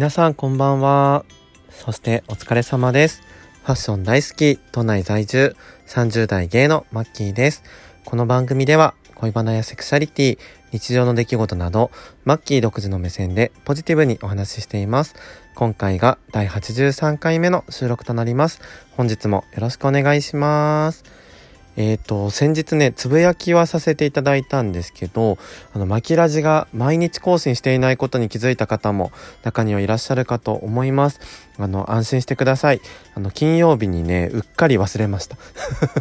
皆さんこんばんは。そしてお疲れ様です。ファッション大好き、都内在住、30代芸のマッキーです。この番組では恋バナやセクシャリティ、日常の出来事など、マッキー独自の目線でポジティブにお話ししています。今回が第83回目の収録となります。本日もよろしくお願いします。えっ、ー、と、先日ね、つぶやきはさせていただいたんですけど、あの、マキラジが毎日更新していないことに気づいた方も中にはいらっしゃるかと思います。あの、安心してください。あの、金曜日にね、うっかり忘れました。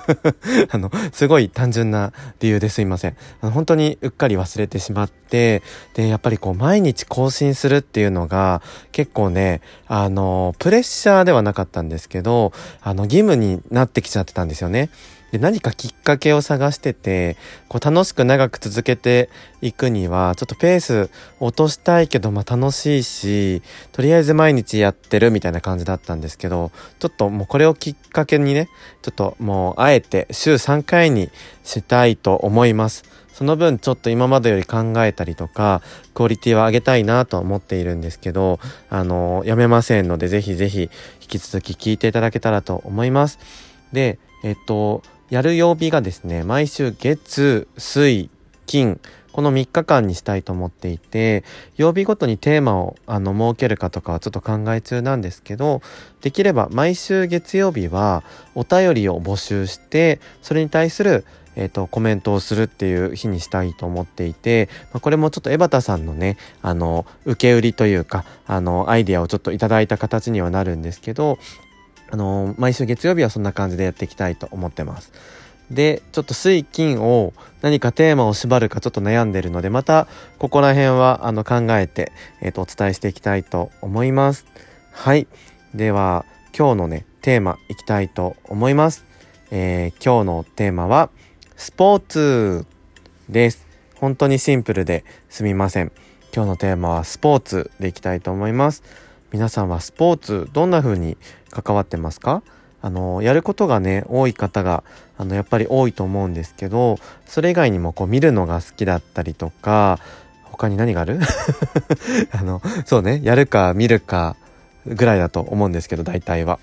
あの、すごい単純な理由ですいません。あの本当にうっかり忘れてしまって、で、やっぱりこう、毎日更新するっていうのが、結構ね、あの、プレッシャーではなかったんですけど、あの、義務になってきちゃってたんですよね。で何かきっかけを探しててこう楽しく長く続けていくにはちょっとペース落としたいけどまあ楽しいしとりあえず毎日やってるみたいな感じだったんですけどちょっともうこれをきっかけにねちょっともうあえて週3回にしたいと思います。その分ちょっと今までより考えたりとかクオリティを上げたいなと思っているんですけどあのやめませんのでぜひぜひ引き続き聞いていただけたらと思います。でえっとやる曜日がですね、毎週月、水、金、この3日間にしたいと思っていて、曜日ごとにテーマをあの設けるかとかはちょっと考え中なんですけど、できれば毎週月曜日はお便りを募集して、それに対するえーと、コメントをするっていう日にしたいと思っていて、まあ、これもちょっと江端さんのねあの受け売りというかあのアイデアをちょっといただいた形にはなるんですけどあの毎週月曜日はそんな感じでやっていきたいと思ってます。で、ちょっと水金を何かテーマを縛るかちょっと悩んでるので、またここら辺はあの考えて、えっ、ー、と、お伝えしていきたいと思います。はい。では、今日のね、テーマいきたいと思います。えー、今日のテーマは、スポーツです。本当にシンプルですみません。今日のテーマはスポーツでいきたいと思います。皆さんはスポーツどんな風に関わってますか？あのやることがね多い方があのやっぱり多いと思うんですけどそれ以外にもこう見るのが好きだったりとか他に何がある？あのそうねやるか見るかぐらいだと思うんですけど大体は。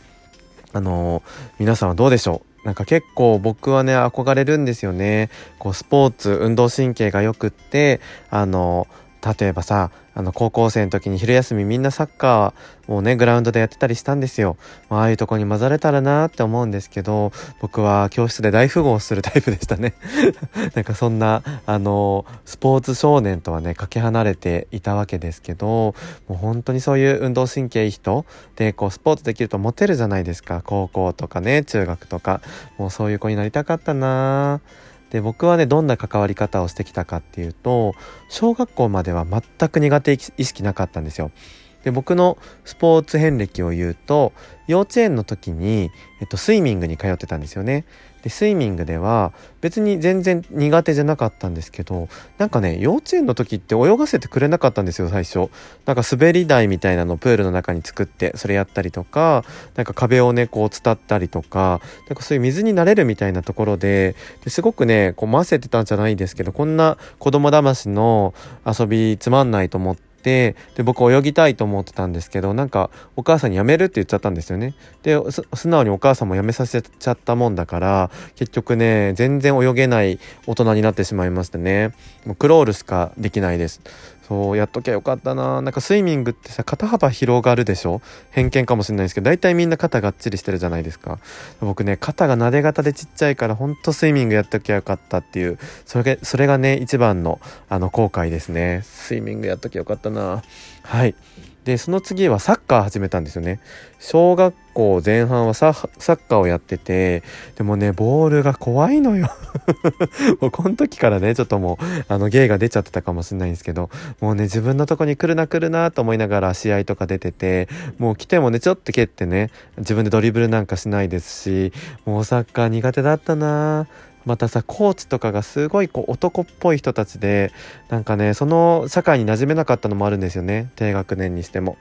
あの皆さんはどうでしょう？なんか結構僕はね憧れるんですよね。こうスポーツ運動神経がよくってあの例えばさあの高校生の時に昼休みみんなサッカーをねグラウンドでやってたりしたんですよ、まああいうとこに混ざれたらなって思うんですけど僕は教室で大富豪するタイプでしたね。なんかそんなあのスポーツ少年とはねかけ離れていたわけですけどもう本当にそういう運動神経いい人でこうスポーツできるとモテるじゃないですか。高校とかね中学とか。もうそういう子になりたかったな。で僕はねどんな関わり方をしてきたかっていうと小学校までは全く苦手意識なかったんですよ。で僕のスポーツ遍歴を言うと幼稚園の時に、えっと、スイミングに通ってたんですよね。でスイミングでは別に全然苦手じゃなかったんですけどなんかね幼稚園の時って泳がせてくれなかったんですよ最初なんか滑り台みたいなのプールの中に作ってそれやったりとかなんか壁をねこう伝ったりとかなんかそういう水になれるみたいなところでですごくねこう混ぜてたんじゃないですけどこんな子供騙しの遊びつまんないと思っててで僕泳ぎたいと思ってたんですけどなんかお母さんに辞めるって言っちゃったんですよね。で素直にお母さんも辞めさせちゃったもんだから結局ね全然泳げない大人になってしまいましてね。もうクロールしかできないです。そうやっときゃよかったな。なんかスイミングってさ肩幅広がるでしょ？偏見かもしれないですけど大体みんな肩がっちりしてるじゃないですか。僕ね肩が撫で型でちっちゃいからほんとスイミングやっときゃよかったっていうそれそれがね一番のあの後悔ですね。スイミングやっときゃよかったな。はい。でその次はサッカー始めたんですよね。小学校前半はサッカーをやっててでもねボールが怖いのよ。もうこの時からねちょっともうあの芸が出ちゃってたかもしれないんですけどもうね自分のとこに来るな来るなと思いながら試合とか出ててもう来てもねちょっと蹴ってね自分でドリブルなんかしないですしもうサッカー苦手だったな。またさコーチとかがすごいこう男っぽい人たちでなんかねその社会に馴染めなかったのもあるんですよね。低学年にしても。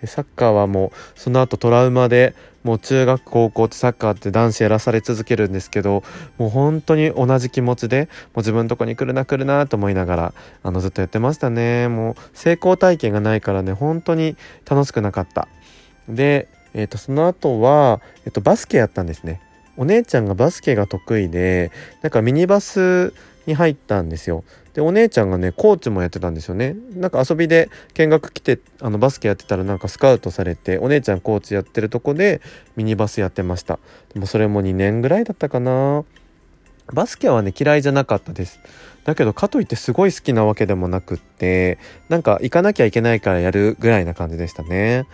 でサッカーはもうその後トラウマでもう中学高校ってサッカーって男子やらされ続けるんですけどもう本当に同じ気持ちでもう自分のとこに来るな来るなと思いながらあのずっとやってましたね。もう成功体験がないからね本当に楽しくなかった。で、えー、とその後は、えー、とバスケやったんですね。お姉ちゃんがバスケが得意でなんかミニバスに入ったんですよ。でお姉ちゃんがねコーチもやってたんですよね。なんか遊びで見学来てあのバスケやってたらなんかスカウトされてお姉ちゃんコーチやってるとこでミニバスやってました。でもそれも2年ぐらいだったかな。バスケはね嫌いじゃなかったです。だけどかといってすごい好きなわけでもなくってなんか行かなきゃいけないからやるぐらいな感じでしたね。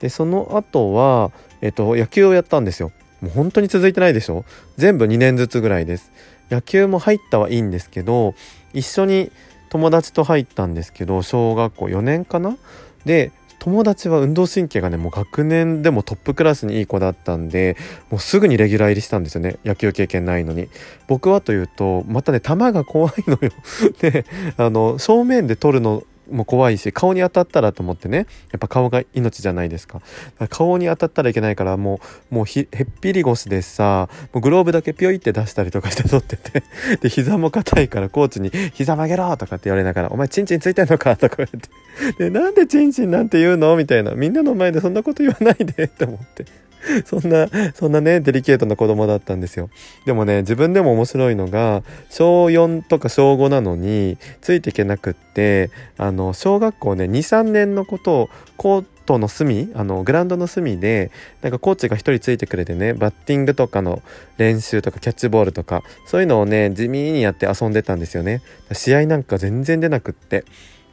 でその後はえっと野球をやったんですよ。もう本当に続いてないでしょ？全部2年ずつぐらいです。野球も入ったはいいんですけど一緒に友達と入ったんですけど小学校4年かな？で友達は運動神経がねもう学年でもトップクラスにいい子だったんでもうすぐにレギュラー入りしたんですよね。野球経験ないのに。僕はというとまたね球が怖いのよ。であの正面で取るのも怖いし顔に当たったらと思ってねやっぱ顔が命じゃないですかか顔に当たったらいけないからもうもうへっぴり腰でさもうグローブだけピョイって出したりとかして撮ってて で膝も硬いからコーチに「膝曲げろ!」とかって言われながら「お前チンチンついてんのか?」とか言って「でなんでチンチンなんて言うの?」みたいなみんなの前でそんなこと言わないでって思って。そんな、そんなね、デリケートな子供だったんですよ。でもね、自分でも面白いのが、小4とか小5なのに、ついていけなくって、あの、小学校ね、2、3年のことを、コートの隅、あの、グラウンドの隅で、なんかコーチが一人ついてくれてね、バッティングとかの練習とか、キャッチボールとか、そういうのをね、地味にやって遊んでたんですよね。試合なんか全然出なくって。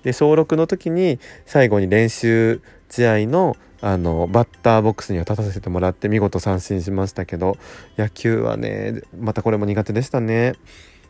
で、小6の時に、最後に練習試合のあのバッターボックスには立たせてもらって見事三振しましたけど野球はねまたこれも苦手でしたね。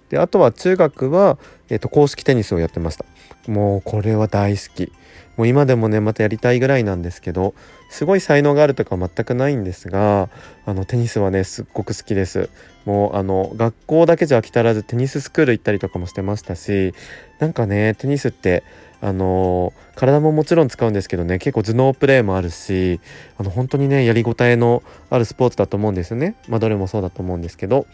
であとは中学は、えーと、公式テニスをやってました。もうこれは大好き。もう今でもねまたやりたいぐらいなんですけどすごい才能があるとか全くないんですがあのテニスはねすっごく好きです。もうあの学校だけじゃ飽き足らずテニススクール行ったりとかもしてましたしなんかねテニスってあの体ももちろん使うんですけどね結構頭脳プレーもあるしあの本当にねやりごたえのあるスポーツだと思うんですよね。まあどれもそうだと思うんですけど。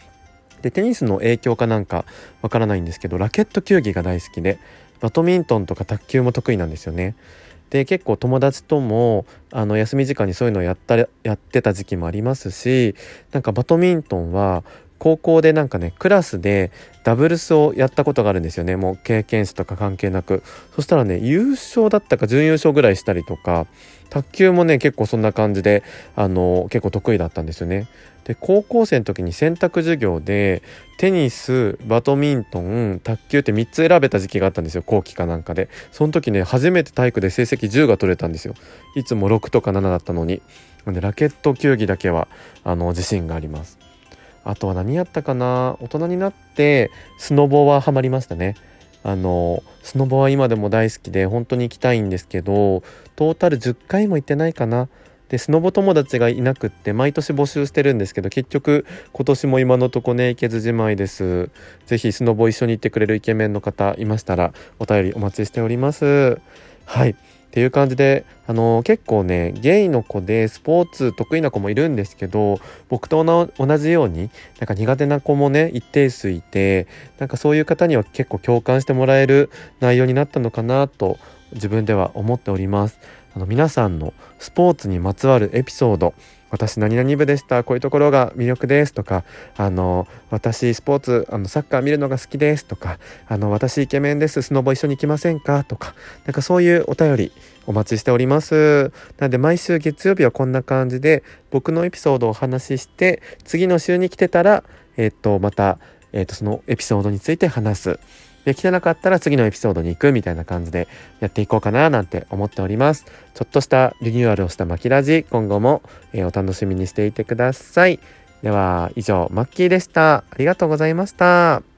でテニスの影響かなんかわからないんですけどラケット球技が大好きでバドミントンとか卓球も得意なんですよね。で結構友達ともあの休み時間にそういうのをやったやってた時期もありますしなんかバドミントンは高校でなんかねクラスでダブルスをやったことがあるんですよね。もう経験者とか関係なく。そしたらね優勝だったか準優勝ぐらいしたりとか卓球もね結構そんな感じであの結構得意だったんですよね。で高校生の時に選択授業でテニスバドミントン卓球って3つ選べた時期があったんですよ。後期かなんかで。その時ね初めて体育で成績10が取れたんですよ。いつも6とか7だったのに。なんでラケット球技だけはあの自信があります。あとは何やったかな？大人になってスノボはハマりましたね。あのスノボは今でも大好きで本当に行きたいんですけどトータル10回も行ってないかな。でスノボ友達がいなくって毎年募集してるんですけど結局今年も今のとこね行けずじまいです。是非スノボ一緒に行ってくれるイケメンの方いましたらお便りお待ちしております。はい。っていう感じで、あのー、結構ね、ゲイの子でスポーツ得意な子もいるんですけど、僕と同じように、なんか苦手な子もね、一定数いて、なんかそういう方には結構共感してもらえる内容になったのかなと自分では思っております。あの皆さんのスポーツにまつわるエピソード、私何々部でした。こういうところが魅力です。とかあの私スポーツあのサッカー見るのが好きです。とかあの私イケメンです。スノボ一緒に行きませんか。とかなんかそういうお便りお待ちしております。なので毎週月曜日はこんな感じで僕のエピソードをお話しして次の週に来てたらえっ、とまたえっ、とそのエピソードについて話す。できてなかったら次のエピソードに行くみたいな感じでやっていこうかななんて思っております。ちょっとしたリニューアルをしたマキラジ、今後も、えお楽しみにしていてください。では以上、マッキーでした。ありがとうございました。